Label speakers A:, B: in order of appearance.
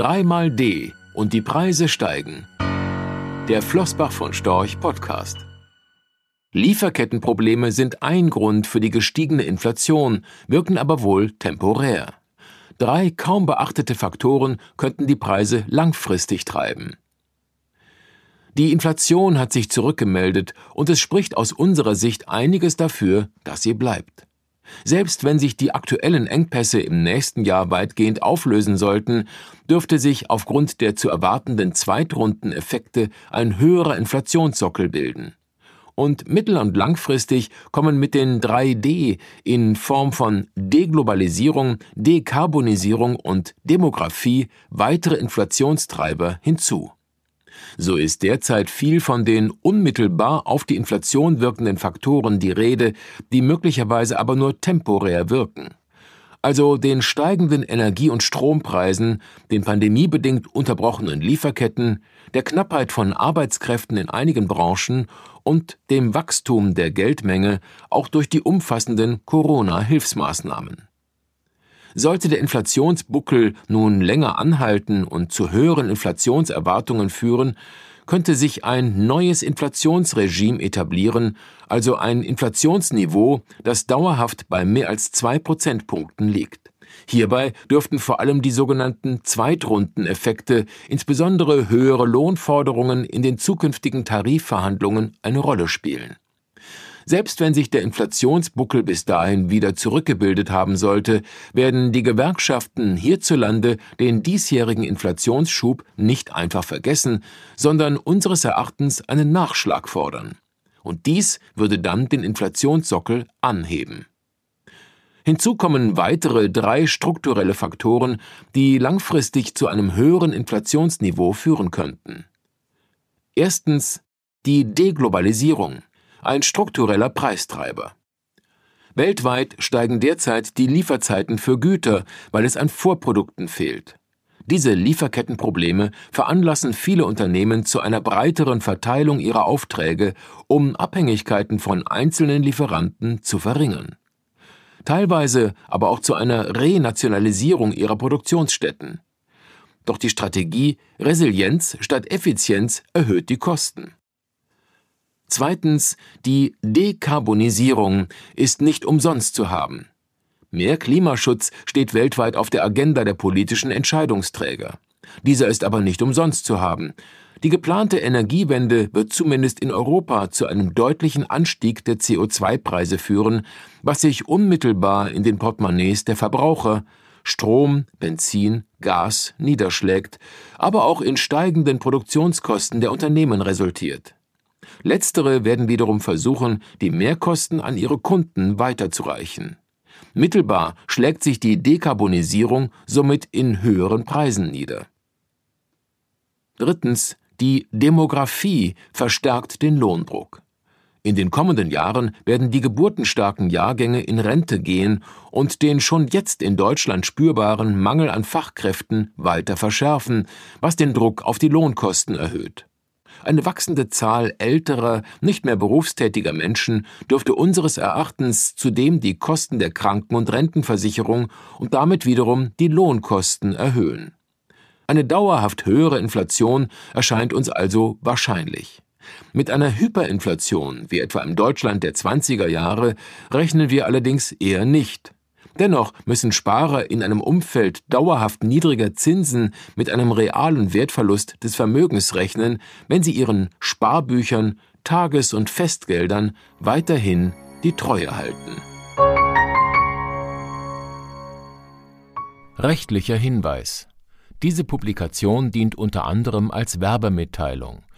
A: Dreimal D und die Preise steigen. Der Flossbach von Storch Podcast. Lieferkettenprobleme sind ein Grund für die gestiegene Inflation, wirken aber wohl temporär. Drei kaum beachtete Faktoren könnten die Preise langfristig treiben. Die Inflation hat sich zurückgemeldet und es spricht aus unserer Sicht einiges dafür, dass sie bleibt. Selbst wenn sich die aktuellen Engpässe im nächsten Jahr weitgehend auflösen sollten, dürfte sich aufgrund der zu erwartenden Zweitrundeneffekte ein höherer Inflationssockel bilden. Und mittel- und langfristig kommen mit den 3D in Form von Deglobalisierung, Dekarbonisierung und Demografie weitere Inflationstreiber hinzu. So ist derzeit viel von den unmittelbar auf die Inflation wirkenden Faktoren die Rede, die möglicherweise aber nur temporär wirken. Also den steigenden Energie- und Strompreisen, den pandemiebedingt unterbrochenen Lieferketten, der Knappheit von Arbeitskräften in einigen Branchen und dem Wachstum der Geldmenge auch durch die umfassenden Corona-Hilfsmaßnahmen. Sollte der Inflationsbuckel nun länger anhalten und zu höheren Inflationserwartungen führen, könnte sich ein neues Inflationsregime etablieren, also ein Inflationsniveau, das dauerhaft bei mehr als zwei Prozentpunkten liegt. Hierbei dürften vor allem die sogenannten Zweitrundeneffekte, insbesondere höhere Lohnforderungen in den zukünftigen Tarifverhandlungen eine Rolle spielen. Selbst wenn sich der Inflationsbuckel bis dahin wieder zurückgebildet haben sollte, werden die Gewerkschaften hierzulande den diesjährigen Inflationsschub nicht einfach vergessen, sondern unseres Erachtens einen Nachschlag fordern. Und dies würde dann den Inflationssockel anheben. Hinzu kommen weitere drei strukturelle Faktoren, die langfristig zu einem höheren Inflationsniveau führen könnten. Erstens die Deglobalisierung ein struktureller Preistreiber. Weltweit steigen derzeit die Lieferzeiten für Güter, weil es an Vorprodukten fehlt. Diese Lieferkettenprobleme veranlassen viele Unternehmen zu einer breiteren Verteilung ihrer Aufträge, um Abhängigkeiten von einzelnen Lieferanten zu verringern. Teilweise aber auch zu einer Renationalisierung ihrer Produktionsstätten. Doch die Strategie Resilienz statt Effizienz erhöht die Kosten. Zweitens, die Dekarbonisierung ist nicht umsonst zu haben. Mehr Klimaschutz steht weltweit auf der Agenda der politischen Entscheidungsträger. Dieser ist aber nicht umsonst zu haben. Die geplante Energiewende wird zumindest in Europa zu einem deutlichen Anstieg der CO2-Preise führen, was sich unmittelbar in den Portemonnaies der Verbraucher Strom, Benzin, Gas niederschlägt, aber auch in steigenden Produktionskosten der Unternehmen resultiert. Letztere werden wiederum versuchen, die Mehrkosten an ihre Kunden weiterzureichen. Mittelbar schlägt sich die Dekarbonisierung somit in höheren Preisen nieder. Drittens. Die Demografie verstärkt den Lohndruck. In den kommenden Jahren werden die geburtenstarken Jahrgänge in Rente gehen und den schon jetzt in Deutschland spürbaren Mangel an Fachkräften weiter verschärfen, was den Druck auf die Lohnkosten erhöht. Eine wachsende Zahl älterer, nicht mehr berufstätiger Menschen dürfte unseres Erachtens zudem die Kosten der Kranken- und Rentenversicherung und damit wiederum die Lohnkosten erhöhen. Eine dauerhaft höhere Inflation erscheint uns also wahrscheinlich. Mit einer Hyperinflation, wie etwa im Deutschland der 20er Jahre, rechnen wir allerdings eher nicht. Dennoch müssen Sparer in einem Umfeld dauerhaft niedriger Zinsen mit einem realen Wertverlust des Vermögens rechnen, wenn sie ihren Sparbüchern, Tages- und Festgeldern weiterhin die Treue halten.
B: Rechtlicher Hinweis diese Publikation dient unter anderem als Werbemitteilung.